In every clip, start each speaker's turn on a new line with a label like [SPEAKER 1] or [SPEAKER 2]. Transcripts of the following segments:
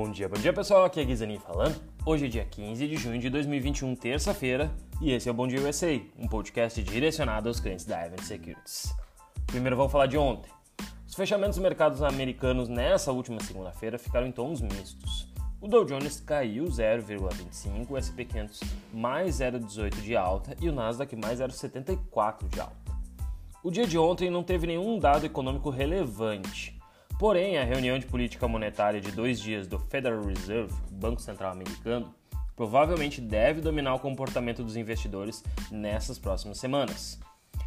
[SPEAKER 1] Bom dia, bom dia pessoal, aqui é Guizanin falando. Hoje é dia 15 de junho de 2021, terça-feira, e esse é o Bom Dia USA, um podcast direcionado aos clientes da Event Securities. Primeiro vamos falar de ontem. Os fechamentos dos mercados americanos nessa última segunda-feira ficaram em tons mistos. O Dow Jones caiu 0,25, o S&P 500 mais 0,18 de alta e o Nasdaq mais 0,74 de alta. O dia de ontem não teve nenhum dado econômico relevante, Porém, a reunião de política monetária de dois dias do Federal Reserve, Banco Central Americano, provavelmente deve dominar o comportamento dos investidores nessas próximas semanas.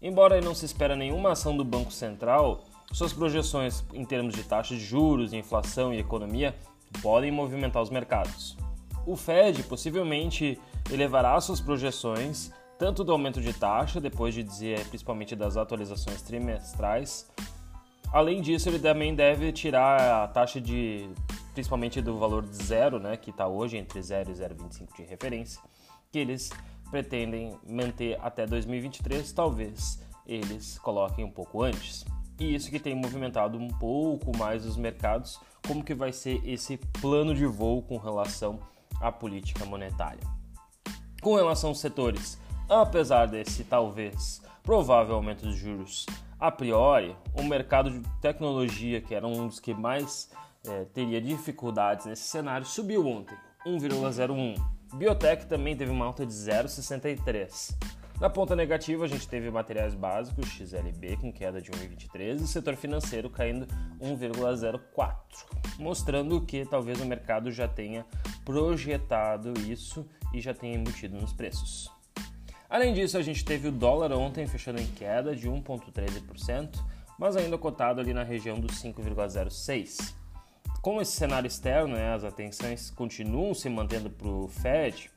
[SPEAKER 1] Embora não se espera nenhuma ação do Banco Central, suas projeções em termos de taxa de juros, inflação e economia podem movimentar os mercados. O Fed possivelmente elevará suas projeções tanto do aumento de taxa, depois de dizer principalmente das atualizações trimestrais, Além disso, ele também deve tirar a taxa de, principalmente do valor de zero, né, que está hoje entre 0 e 0,25 de referência, que eles pretendem manter até 2023, talvez eles coloquem um pouco antes. E isso que tem movimentado um pouco mais os mercados, como que vai ser esse plano de voo com relação à política monetária. Com relação aos setores, apesar desse talvez provável aumento dos juros a priori, o mercado de tecnologia, que era um dos que mais é, teria dificuldades nesse cenário, subiu ontem, 1,01. Biotech também teve uma alta de 0,63. Na ponta negativa, a gente teve materiais básicos, XLB, com queda de 1,23 e setor financeiro caindo 1,04, mostrando que talvez o mercado já tenha projetado isso e já tenha embutido nos preços. Além disso, a gente teve o dólar ontem fechando em queda de 1,13%, mas ainda cotado ali na região dos 5,06%. Com esse cenário externo, né, as atenções continuam se mantendo para o Fed,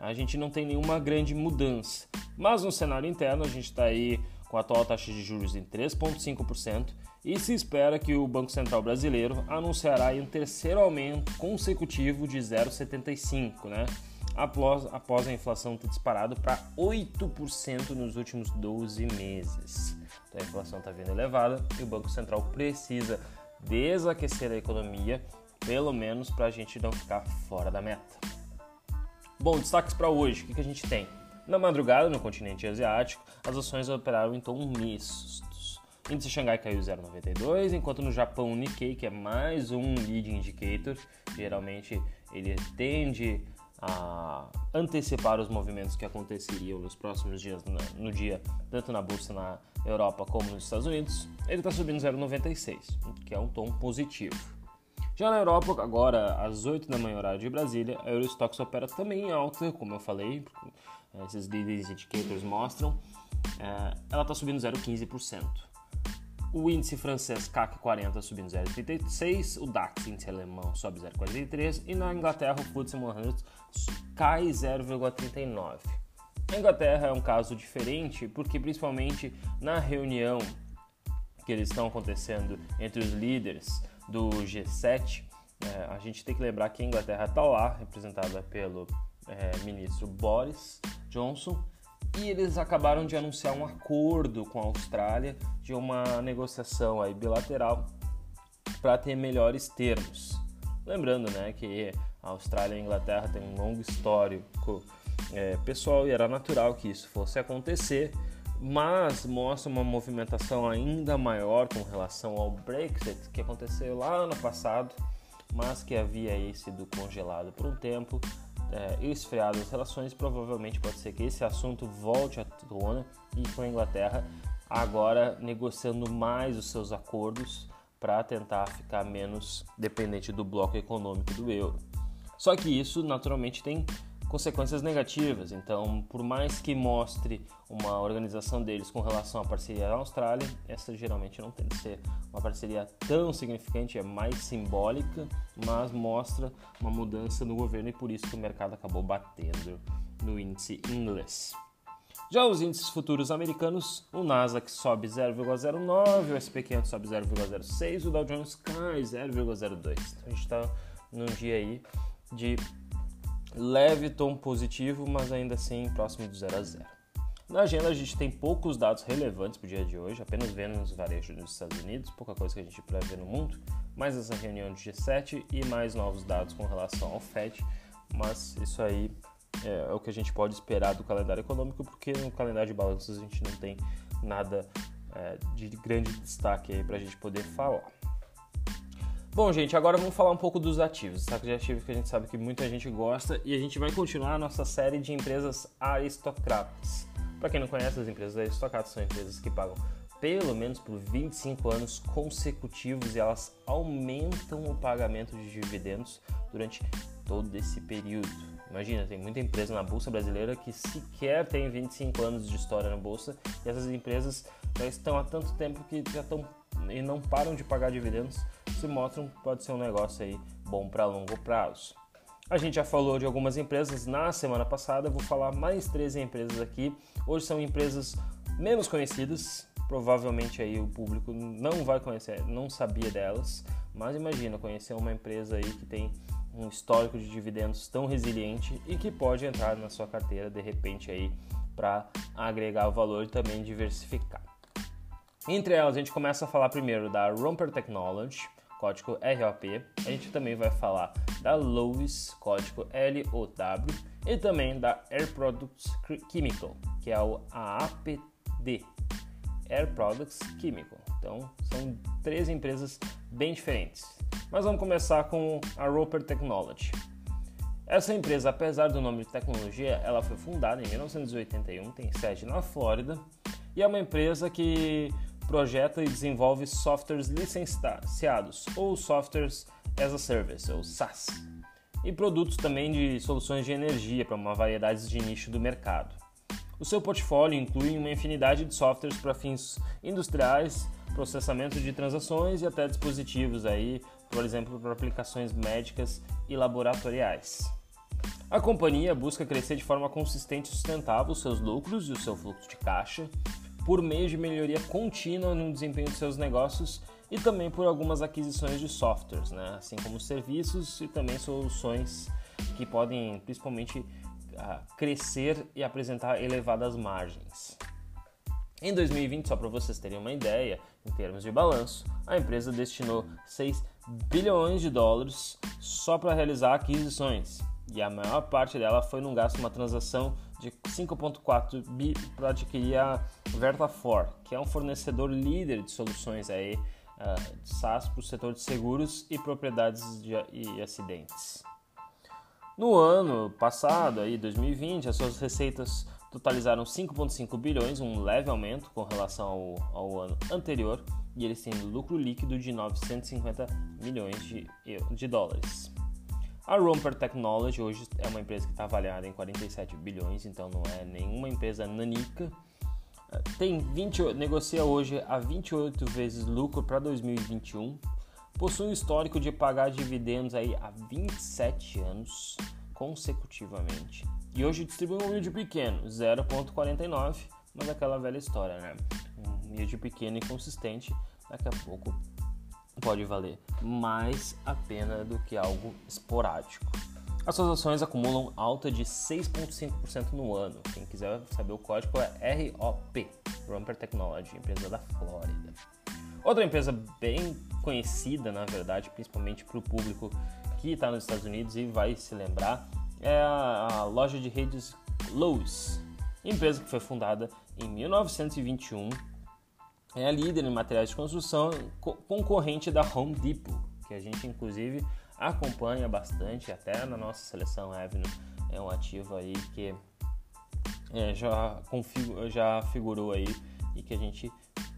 [SPEAKER 1] a gente não tem nenhuma grande mudança. Mas no cenário interno, a gente está aí com a atual taxa de juros em 3,5% e se espera que o Banco Central Brasileiro anunciará um terceiro aumento consecutivo de 0,75%, né? Após, após a inflação ter disparado para 8% nos últimos 12 meses. Então a inflação está vindo elevada e o Banco Central precisa desaquecer a economia, pelo menos para a gente não ficar fora da meta. Bom, destaques para hoje: o que, que a gente tem? Na madrugada, no continente asiático, as ações operaram em tom mistos. O índice Xangai caiu 0,92, enquanto no Japão o Nikkei, que é mais um lead indicator, geralmente ele tende a antecipar os movimentos que aconteceriam nos próximos dias no, dia, tanto na bolsa na Europa como nos Estados Unidos, ele está subindo 0,96, que é um tom positivo. Já na Europa, agora às 8 da manhã, horário de Brasília, a Eurostox opera também em alta, como eu falei, esses leading indicators mostram, é, ela está subindo 0,15%. O índice francês CAC 40 subindo 0,36, o DAX, índice alemão, sobe 0,43 e na Inglaterra o FTSE 100 cai 0,39. A Inglaterra é um caso diferente porque principalmente na reunião que eles estão acontecendo entre os líderes do G7, é, a gente tem que lembrar que a Inglaterra está lá, representada pelo é, ministro Boris Johnson, e eles acabaram de anunciar um acordo com a Austrália de uma negociação aí bilateral para ter melhores termos. Lembrando né, que a Austrália e a Inglaterra têm um longo histórico é, pessoal e era natural que isso fosse acontecer, mas mostra uma movimentação ainda maior com relação ao Brexit que aconteceu lá no passado, mas que havia aí sido congelado por um tempo é, esfriado as relações, provavelmente pode ser que esse assunto volte à tona e com a Inglaterra agora negociando mais os seus acordos para tentar ficar menos dependente do bloco econômico do euro. Só que isso naturalmente tem consequências negativas. Então, por mais que mostre uma organização deles com relação à parceria na Austrália, essa geralmente não tem de ser uma parceria tão significante, é mais simbólica, mas mostra uma mudança no governo e por isso que o mercado acabou batendo no índice inglês. Já os índices futuros americanos, o Nasdaq sobe 0,09, o SP 500 sobe 0,06, o Dow Jones cai 0,02. Então a gente está num dia aí de leve tom positivo, mas ainda assim próximo do 0 a 0. Na agenda a gente tem poucos dados relevantes para o dia de hoje, apenas vendo varejos nos Estados Unidos, pouca coisa que a gente prevê no mundo, mais essa reunião do G7 e mais novos dados com relação ao FED, mas isso aí é, é o que a gente pode esperar do calendário econômico, porque no calendário de balanços a gente não tem nada é, de grande destaque para a gente poder falar. Bom, gente, agora vamos falar um pouco dos ativos, saco de ativos que a gente sabe que muita gente gosta e a gente vai continuar a nossa série de empresas aristocratas. Para quem não conhece, as empresas aristocratas são empresas que pagam pelo menos por 25 anos consecutivos e elas aumentam o pagamento de dividendos durante todo esse período. Imagina, tem muita empresa na bolsa brasileira que sequer tem 25 anos de história na bolsa e essas empresas já estão há tanto tempo que já estão e não param de pagar dividendos, se mostram que pode ser um negócio aí bom para longo prazo. A gente já falou de algumas empresas na semana passada, vou falar mais três empresas aqui. Hoje são empresas menos conhecidas, provavelmente aí o público não vai conhecer, não sabia delas, mas imagina conhecer uma empresa aí que tem um histórico de dividendos tão resiliente e que pode entrar na sua carteira de repente aí para agregar valor e também diversificar. Entre elas, a gente começa a falar primeiro da Romper Technology, código ROP. A gente também vai falar da Lowe's, código LOW, e também da Air Products Chemical, que é o AAPD, Air Products Chemical. Então, são três empresas bem diferentes. Mas vamos começar com a Roper Technology. Essa empresa, apesar do nome de tecnologia, ela foi fundada em 1981, tem sede na Flórida e é uma empresa que projeta e desenvolve softwares licenciados ou softwares as a service ou SaaS e produtos também de soluções de energia para uma variedade de nicho do mercado. O seu portfólio inclui uma infinidade de softwares para fins industriais, processamento de transações e até dispositivos aí, por exemplo, para aplicações médicas e laboratoriais. A companhia busca crescer de forma consistente e sustentável os seus lucros e o seu fluxo de caixa, por meio de melhoria contínua no desempenho de seus negócios e também por algumas aquisições de softwares, né? assim como serviços e também soluções que podem principalmente uh, crescer e apresentar elevadas margens. Em 2020, só para vocês terem uma ideia, em termos de balanço, a empresa destinou 6 bilhões de dólares só para realizar aquisições, e a maior parte dela foi num gasto uma transação de 5.4 bi para adquirir a Vertafor, que é um fornecedor líder de soluções aí, uh, de SaaS para o setor de seguros e propriedades de, e acidentes. No ano passado, aí, 2020, as suas receitas totalizaram 5,5 bilhões, um leve aumento com relação ao, ao, ano anterior, e eles têm lucro líquido de 950 milhões de, de dólares. A Romper Technology hoje é uma empresa que está avaliada em 47 bilhões, então não é nenhuma empresa nanica. Eh, tem 20, negocia hoje a 28 vezes lucro para 2021. Possui um histórico de pagar dividendos aí há 27 anos consecutivamente. E hoje distribui um yield pequeno, 0,49, mas aquela velha história, né? Um yield pequeno e consistente, daqui a pouco pode valer mais a pena do que algo esporádico. As suas ações acumulam alta de 6,5% no ano. Quem quiser saber o código é ROP, Romper Technology, empresa da Flórida. Outra empresa bem conhecida, na verdade, principalmente para o público que está nos Estados Unidos e vai se lembrar, é a, loja de redes Lowe's, empresa que foi fundada em 1921 é a líder em materiais de construção, concorrente da Home Depot, que a gente inclusive acompanha bastante, até na nossa seleção Avenue é um ativo aí que é, já, já figurou aí e que a gente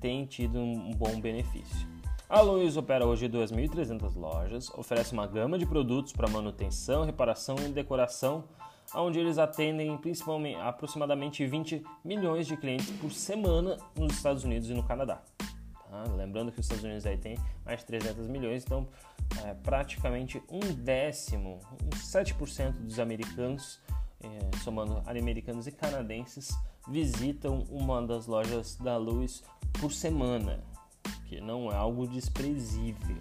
[SPEAKER 1] tem tido um bom benefício. A Lowe's opera hoje 2.300 lojas, oferece uma gama de produtos para manutenção, reparação e decoração onde eles atendem principalmente aproximadamente 20 milhões de clientes por semana nos Estados Unidos e no Canadá. Tá? Lembrando que os Estados Unidos aí tem mais de 300 milhões, então é, praticamente um décimo, uns 7% dos americanos, é, somando americanos e canadenses, visitam uma das lojas da Lewis por semana, que não é algo desprezível.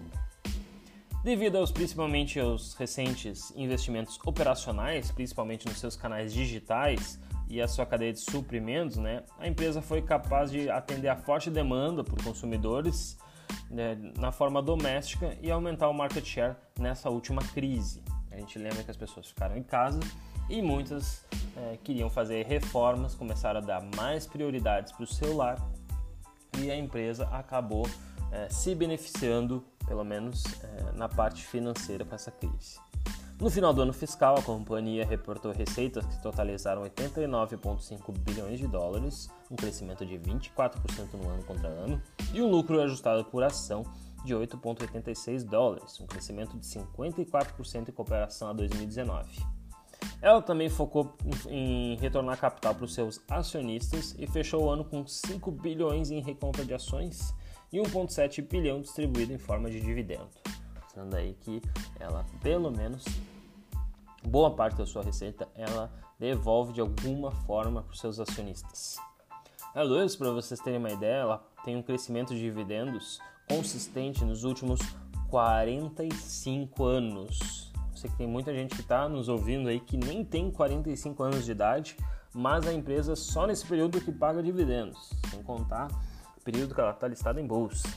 [SPEAKER 1] Devido aos principalmente aos recentes investimentos operacionais, principalmente nos seus canais digitais e a sua cadeia de suprimentos, né, a empresa foi capaz de atender a forte demanda por consumidores né, na forma doméstica e aumentar o market share nessa última crise. A gente lembra que as pessoas ficaram em casa e muitas é, queriam fazer reformas, começaram a dar mais prioridades para o celular e a empresa acabou é, se beneficiando, pelo menos é, na parte financeira, com essa crise. No final do ano fiscal, a companhia reportou receitas que totalizaram 89,5 bilhões de dólares, um crescimento de 24% no ano contra ano, e um lucro ajustado por ação de 8,86 dólares, um crescimento de 54% em comparação a 2019. Ela também focou em retornar capital para os seus acionistas e fechou o ano com 5 bilhões em recompra de ações e 1,7 bilhão distribuído em forma de dividendo mostrando aí que ela, pelo menos, boa parte da sua receita, ela devolve de alguma forma para os seus acionistas. A Loews, para vocês terem uma ideia, ela tem um crescimento de dividendos consistente nos últimos 45 anos. Eu sei que tem muita gente que está nos ouvindo aí que nem tem 45 anos de idade, mas a empresa só nesse período que paga dividendos, sem contar período que ela está listada em bolsa.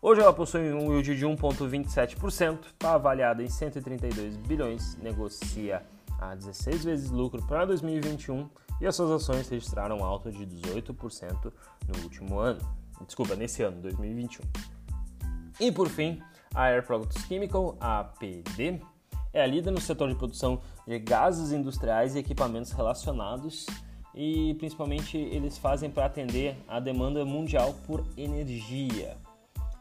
[SPEAKER 1] Hoje ela possui um yield de 1,27%, está avaliada em 132 bilhões, negocia a 16 vezes lucro para 2021 e as suas ações registraram alta de 18% no último ano. Desculpa, nesse ano, 2021. E por fim, a Air Products Chemical, APD, é a líder no setor de produção de gases industriais e equipamentos relacionados e principalmente eles fazem para atender a demanda mundial por energia.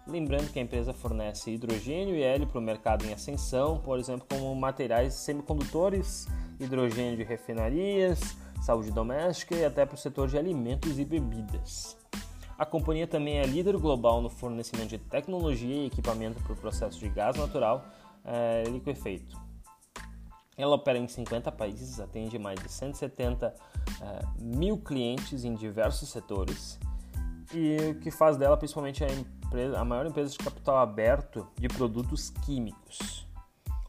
[SPEAKER 1] Lembrando que a empresa fornece hidrogênio e hélio para o mercado em ascensão, por exemplo, como materiais semicondutores, hidrogênio de refinarias, saúde doméstica e até para o setor de alimentos e bebidas. A companhia também é líder global no fornecimento de tecnologia e equipamento para o processo de gás natural é, liquefeito. Ela opera em 50 países, atende mais de 170 é, mil clientes em diversos setores e o que faz dela principalmente a empresa, a maior empresa de capital aberto de produtos químicos.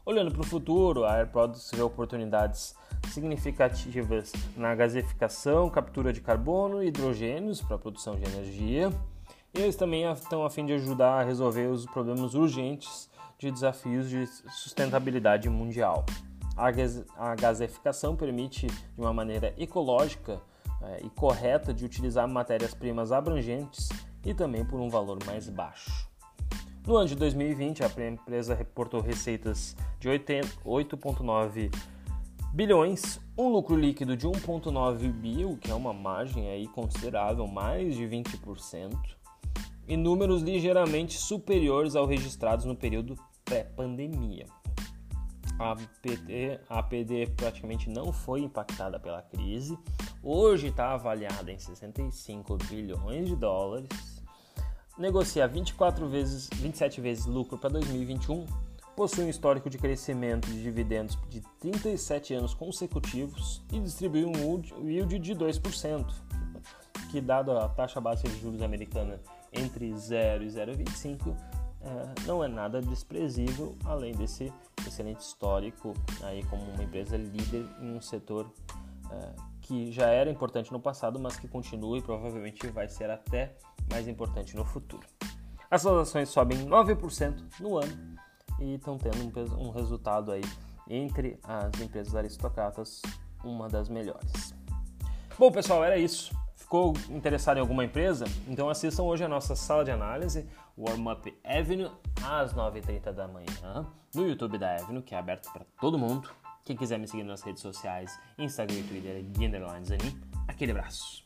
[SPEAKER 1] Olhando para o futuro, a Air Products vê oportunidades significativas na gasificação, captura de carbono e hidrogênios para a produção de energia. Eles também estão a fim de ajudar a resolver os problemas urgentes de desafios de sustentabilidade mundial. A gasificação permite, de uma maneira ecológica é, e correta, de utilizar matérias-primas abrangentes e também por um valor mais baixo. No ano de 2020, a empresa reportou receitas de 8,9 bilhões, um lucro líquido de 1,9 bil, que é uma margem aí considerável, mais de 20%, e números ligeiramente superiores aos registrados no período pré-pandemia. A APD, a APD praticamente não foi impactada pela crise, hoje está avaliada em 65 bilhões de dólares. Negocia 24 vezes, 27 vezes lucro para 2021, possui um histórico de crescimento de dividendos de 37 anos consecutivos e distribui um yield de 2%, que dado a taxa básica de juros americana entre 0 e 0,25, é, não é nada desprezível, além desse excelente histórico aí como uma empresa líder em um setor é, que já era importante no passado, mas que continua e provavelmente vai ser até mais importante no futuro. As suas ações sobem 9% no ano e estão tendo um, um resultado aí entre as empresas aristocratas, uma das melhores. Bom, pessoal, era isso. Ficou interessado em alguma empresa? Então assistam hoje a nossa sala de análise, Warm Up Avenue, às 9h30 da manhã, no YouTube da Avenue, que é aberto para todo mundo. Quem quiser me seguir nas redes sociais, Instagram e Twitter, Guinderlines Aquele abraço.